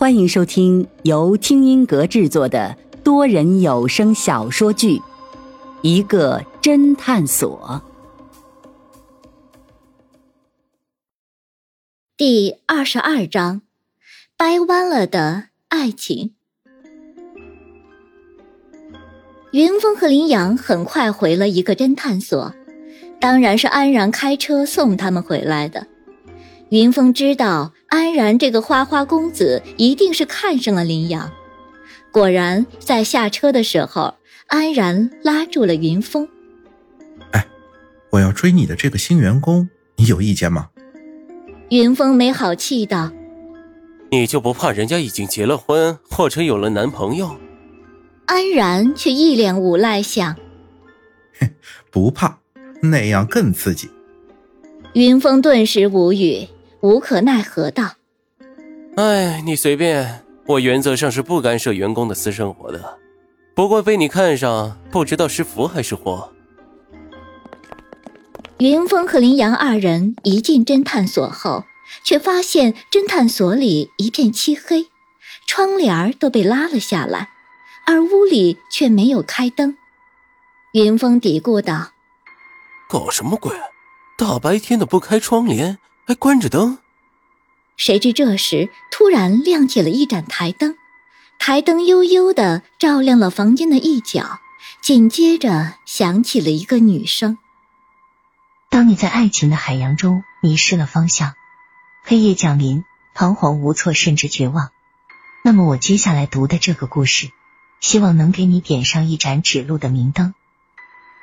欢迎收听由听音阁制作的多人有声小说剧《一个侦探所》第二十二章：掰弯了的爱情。云峰和林阳很快回了一个侦探所，当然是安然开车送他们回来的。云峰知道安然这个花花公子一定是看上了林阳，果然在下车的时候，安然拉住了云峰。哎，我要追你的这个新员工，你有意见吗？云峰没好气道：“你就不怕人家已经结了婚或者有了男朋友？”安然却一脸无赖相：“哼，不怕，那样更刺激。”云峰顿时无语。无可奈何道：“哎，你随便，我原则上是不干涉员工的私生活的。不过被你看上，不知道是福还是祸。”云峰和林阳二人一进侦探所后，却发现侦探所里一片漆黑，窗帘都被拉了下来，而屋里却没有开灯。云峰嘀咕道：“搞什么鬼？大白天的不开窗帘？”还关着灯，谁知这时突然亮起了一盏台灯，台灯悠悠的照亮了房间的一角，紧接着响起了一个女声：“当你在爱情的海洋中迷失了方向，黑夜降临，彷徨无措，甚至绝望，那么我接下来读的这个故事，希望能给你点上一盏指路的明灯。”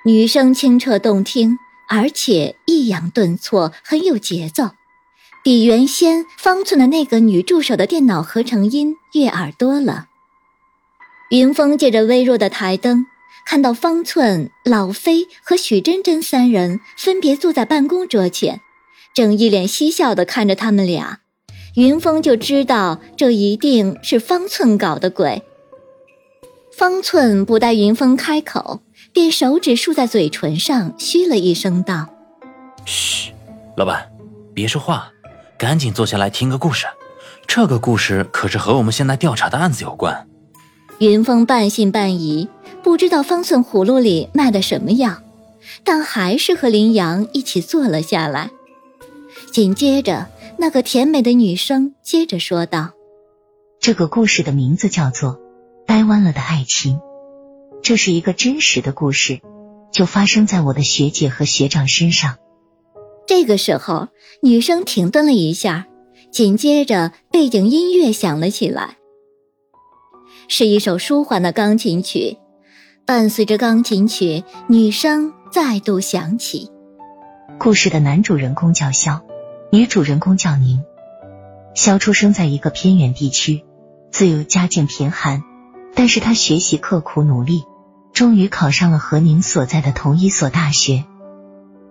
女声清澈动听。而且抑扬顿挫，很有节奏，比原先方寸的那个女助手的电脑合成音悦耳多了。云峰借着微弱的台灯，看到方寸、老飞和许真真三人分别坐在办公桌前，正一脸嬉笑的看着他们俩。云峰就知道这一定是方寸搞的鬼。方寸不待云峰开口。便手指竖在嘴唇上，嘘了一声，道：“嘘，老板，别说话，赶紧坐下来听个故事。这个故事可是和我们现在调查的案子有关。”云峰半信半疑，不知道方寸葫芦里卖的什么药，但还是和林阳一起坐了下来。紧接着，那个甜美的女生接着说道：“这个故事的名字叫做《掰弯了的爱情》。”这是一个真实的故事，就发生在我的学姐和学长身上。这个时候，女生停顿了一下，紧接着背景音乐响了起来，是一首舒缓的钢琴曲。伴随着钢琴曲，女声再度响起。故事的男主人公叫肖，女主人公叫宁。肖出生在一个偏远地区，自幼家境贫寒，但是他学习刻苦努力。终于考上了和宁所在的同一所大学，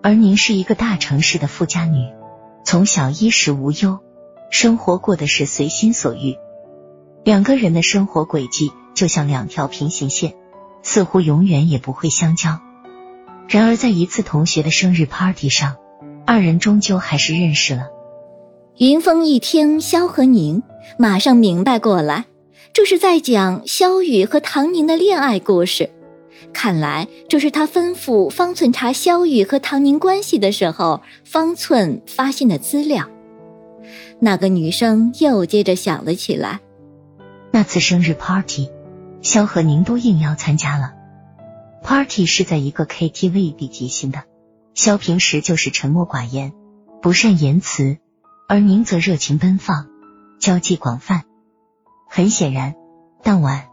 而宁是一个大城市的富家女，从小衣食无忧，生活过的是随心所欲。两个人的生活轨迹就像两条平行线，似乎永远也不会相交。然而，在一次同学的生日 party 上，二人终究还是认识了。云峰一听萧和宁，马上明白过来，这是在讲萧雨和唐宁的恋爱故事。看来这是他吩咐方寸查萧雨和唐宁关系的时候，方寸发现的资料。那个女生又接着想了起来。那次生日 party，萧和宁都应邀参加了。party 是在一个 KTV 里举行的。萧平时就是沉默寡言，不善言辞，而宁则热情奔放，交际广泛。很显然，当晚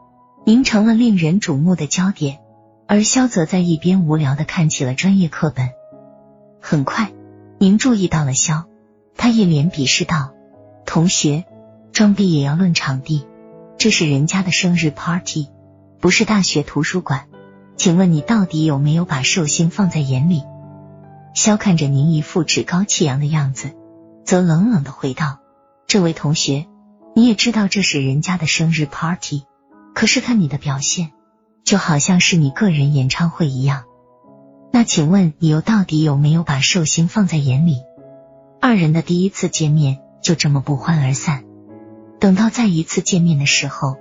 您成了令人瞩目的焦点。而肖则在一边无聊的看起了专业课本。很快，您注意到了肖，他一脸鄙视道：“同学，装逼也要论场地，这是人家的生日 party，不是大学图书馆。请问你到底有没有把寿星放在眼里？”肖看着您一副趾高气扬的样子，则冷冷的回道：“这位同学，你也知道这是人家的生日 party，可是看你的表现。”就好像是你个人演唱会一样，那请问你又到底有没有把寿星放在眼里？二人的第一次见面就这么不欢而散，等到再一次见面的时候，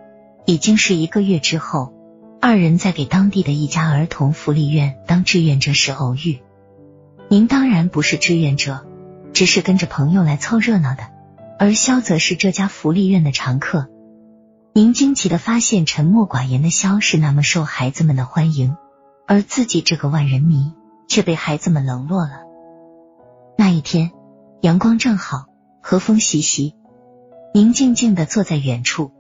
已经是一个月之后。二人在给当地的一家儿童福利院当志愿者时偶遇。您当然不是志愿者，只是跟着朋友来凑热闹的。而萧则是这家福利院的常客。您惊奇的发现，沉默寡言的萧是那么受孩子们的欢迎，而自己这个万人迷却被孩子们冷落了。那一天，阳光正好，和风习习，您静静的坐在远处。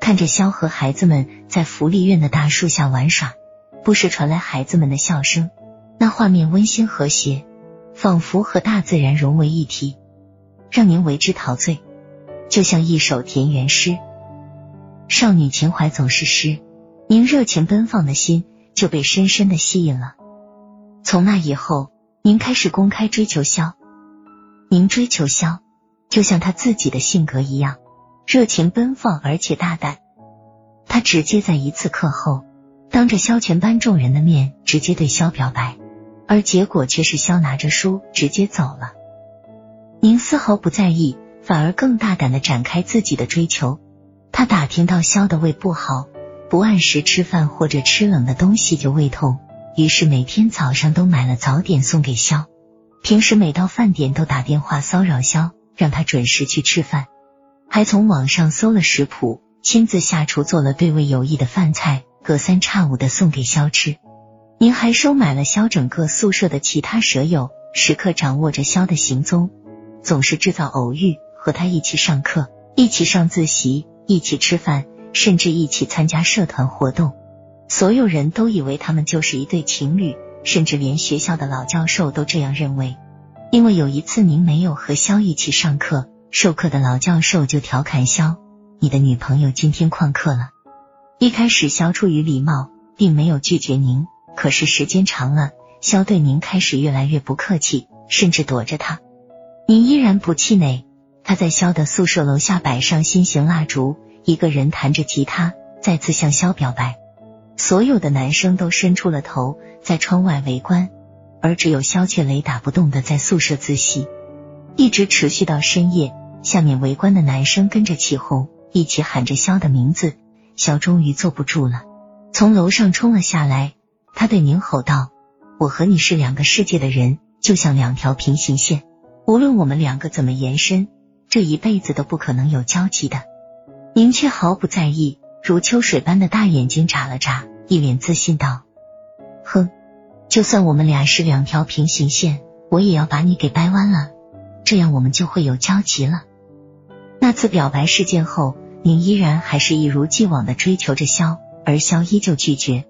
看着萧和孩子们在福利院的大树下玩耍，不时传来孩子们的笑声，那画面温馨和谐，仿佛和大自然融为一体，让您为之陶醉，就像一首田园诗。少女情怀总是诗，您热情奔放的心就被深深的吸引了。从那以后，您开始公开追求萧，您追求萧，就像他自己的性格一样。热情奔放，而且大胆。他直接在一次课后，当着萧全班众人的面，直接对萧表白，而结果却是萧拿着书直接走了。您丝毫不在意，反而更大胆的展开自己的追求。他打听到肖的胃不好，不按时吃饭或者吃冷的东西就胃痛，于是每天早上都买了早点送给肖。平时每到饭点都打电话骚扰肖，让他准时去吃饭。还从网上搜了食谱，亲自下厨做了对胃有益的饭菜，隔三差五的送给肖吃。您还收买了肖整个宿舍的其他舍友，时刻掌握着肖的行踪，总是制造偶遇，和他一起上课，一起上自习，一起吃饭，甚至一起参加社团活动。所有人都以为他们就是一对情侣，甚至连学校的老教授都这样认为。因为有一次您没有和肖一起上课。授课的老教授就调侃肖：“你的女朋友今天旷课了。”一开始肖出于礼貌，并没有拒绝您，可是时间长了，肖对您开始越来越不客气，甚至躲着他。您依然不气馁，他在肖的宿舍楼下摆上心形蜡烛，一个人弹着吉他，再次向肖表白。所有的男生都伸出了头，在窗外围观，而只有肖却雷打不动的在宿舍自习，一直持续到深夜。下面围观的男生跟着起哄，一起喊着肖的名字。肖终于坐不住了，从楼上冲了下来。他对宁吼道：“我和你是两个世界的人，就像两条平行线。无论我们两个怎么延伸，这一辈子都不可能有交集的。”您却毫不在意，如秋水般的大眼睛眨了眨，一脸自信道：“哼，就算我们俩是两条平行线，我也要把你给掰弯了，这样我们就会有交集了。”那次表白事件后，您依然还是一如既往的追求着萧，而萧依旧拒绝。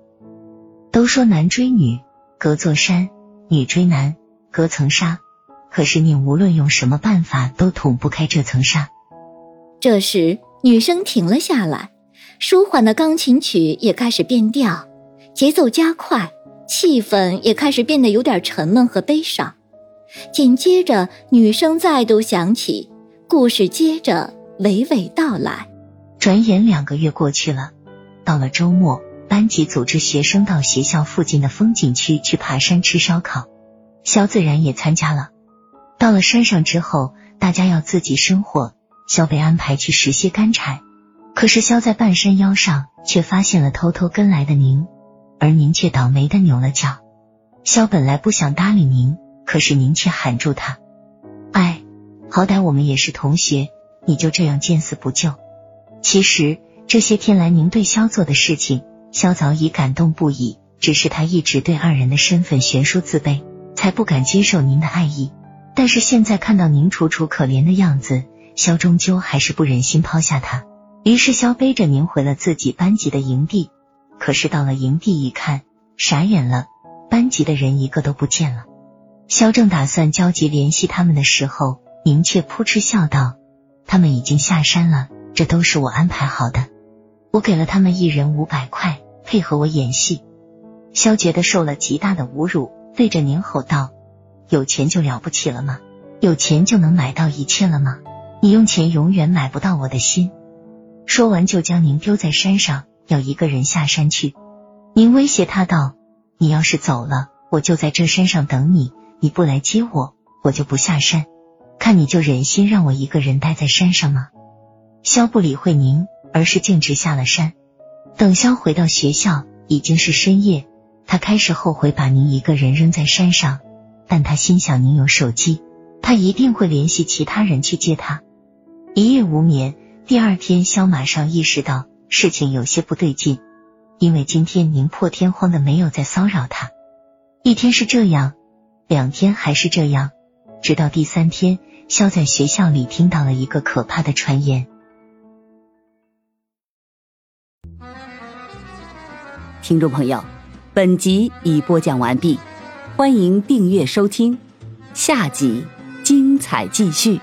都说男追女隔座山，女追男隔层纱，可是你无论用什么办法都捅不开这层纱。这时，女生停了下来，舒缓的钢琴曲也开始变调，节奏加快，气氛也开始变得有点沉闷和悲伤。紧接着，女声再度响起。故事接着娓娓道来。转眼两个月过去了，到了周末，班级组织学生到学校附近的风景区去爬山吃烧烤，肖自然也参加了。到了山上之后，大家要自己生火，肖被安排去拾些干柴。可是肖在半山腰上却发现了偷偷跟来的您，而您却倒霉的扭了脚。肖本来不想搭理您，可是您却喊住他。哎好歹我们也是同学，你就这样见死不救？其实这些天来您对肖做的事情，肖早已感动不已，只是他一直对二人的身份悬殊自卑，才不敢接受您的爱意。但是现在看到宁楚楚可怜的样子，肖终究还是不忍心抛下他。于是肖背着您回了自己班级的营地。可是到了营地一看，傻眼了，班级的人一个都不见了。肖正打算焦急联系他们的时候。您却扑哧笑道：“他们已经下山了，这都是我安排好的。我给了他们一人五百块，配合我演戏。”肖觉得受了极大的侮辱，对着您吼道：“有钱就了不起了吗？有钱就能买到一切了吗？你用钱永远买不到我的心。”说完就将您丢在山上，要一个人下山去。您威胁他道：“你要是走了，我就在这山上等你；你不来接我，我就不下山。”看你就忍心让我一个人待在山上吗？萧不理会宁，而是径直下了山。等萧回到学校，已经是深夜。他开始后悔把宁一个人扔在山上，但他心想宁有手机，他一定会联系其他人去接他。一夜无眠，第二天肖马上意识到事情有些不对劲，因为今天宁破天荒的没有再骚扰他。一天是这样，两天还是这样，直到第三天，肖在学校里听到了一个可怕的传言。听众朋友。本集已播讲完毕，欢迎订阅收听，下集精彩继续。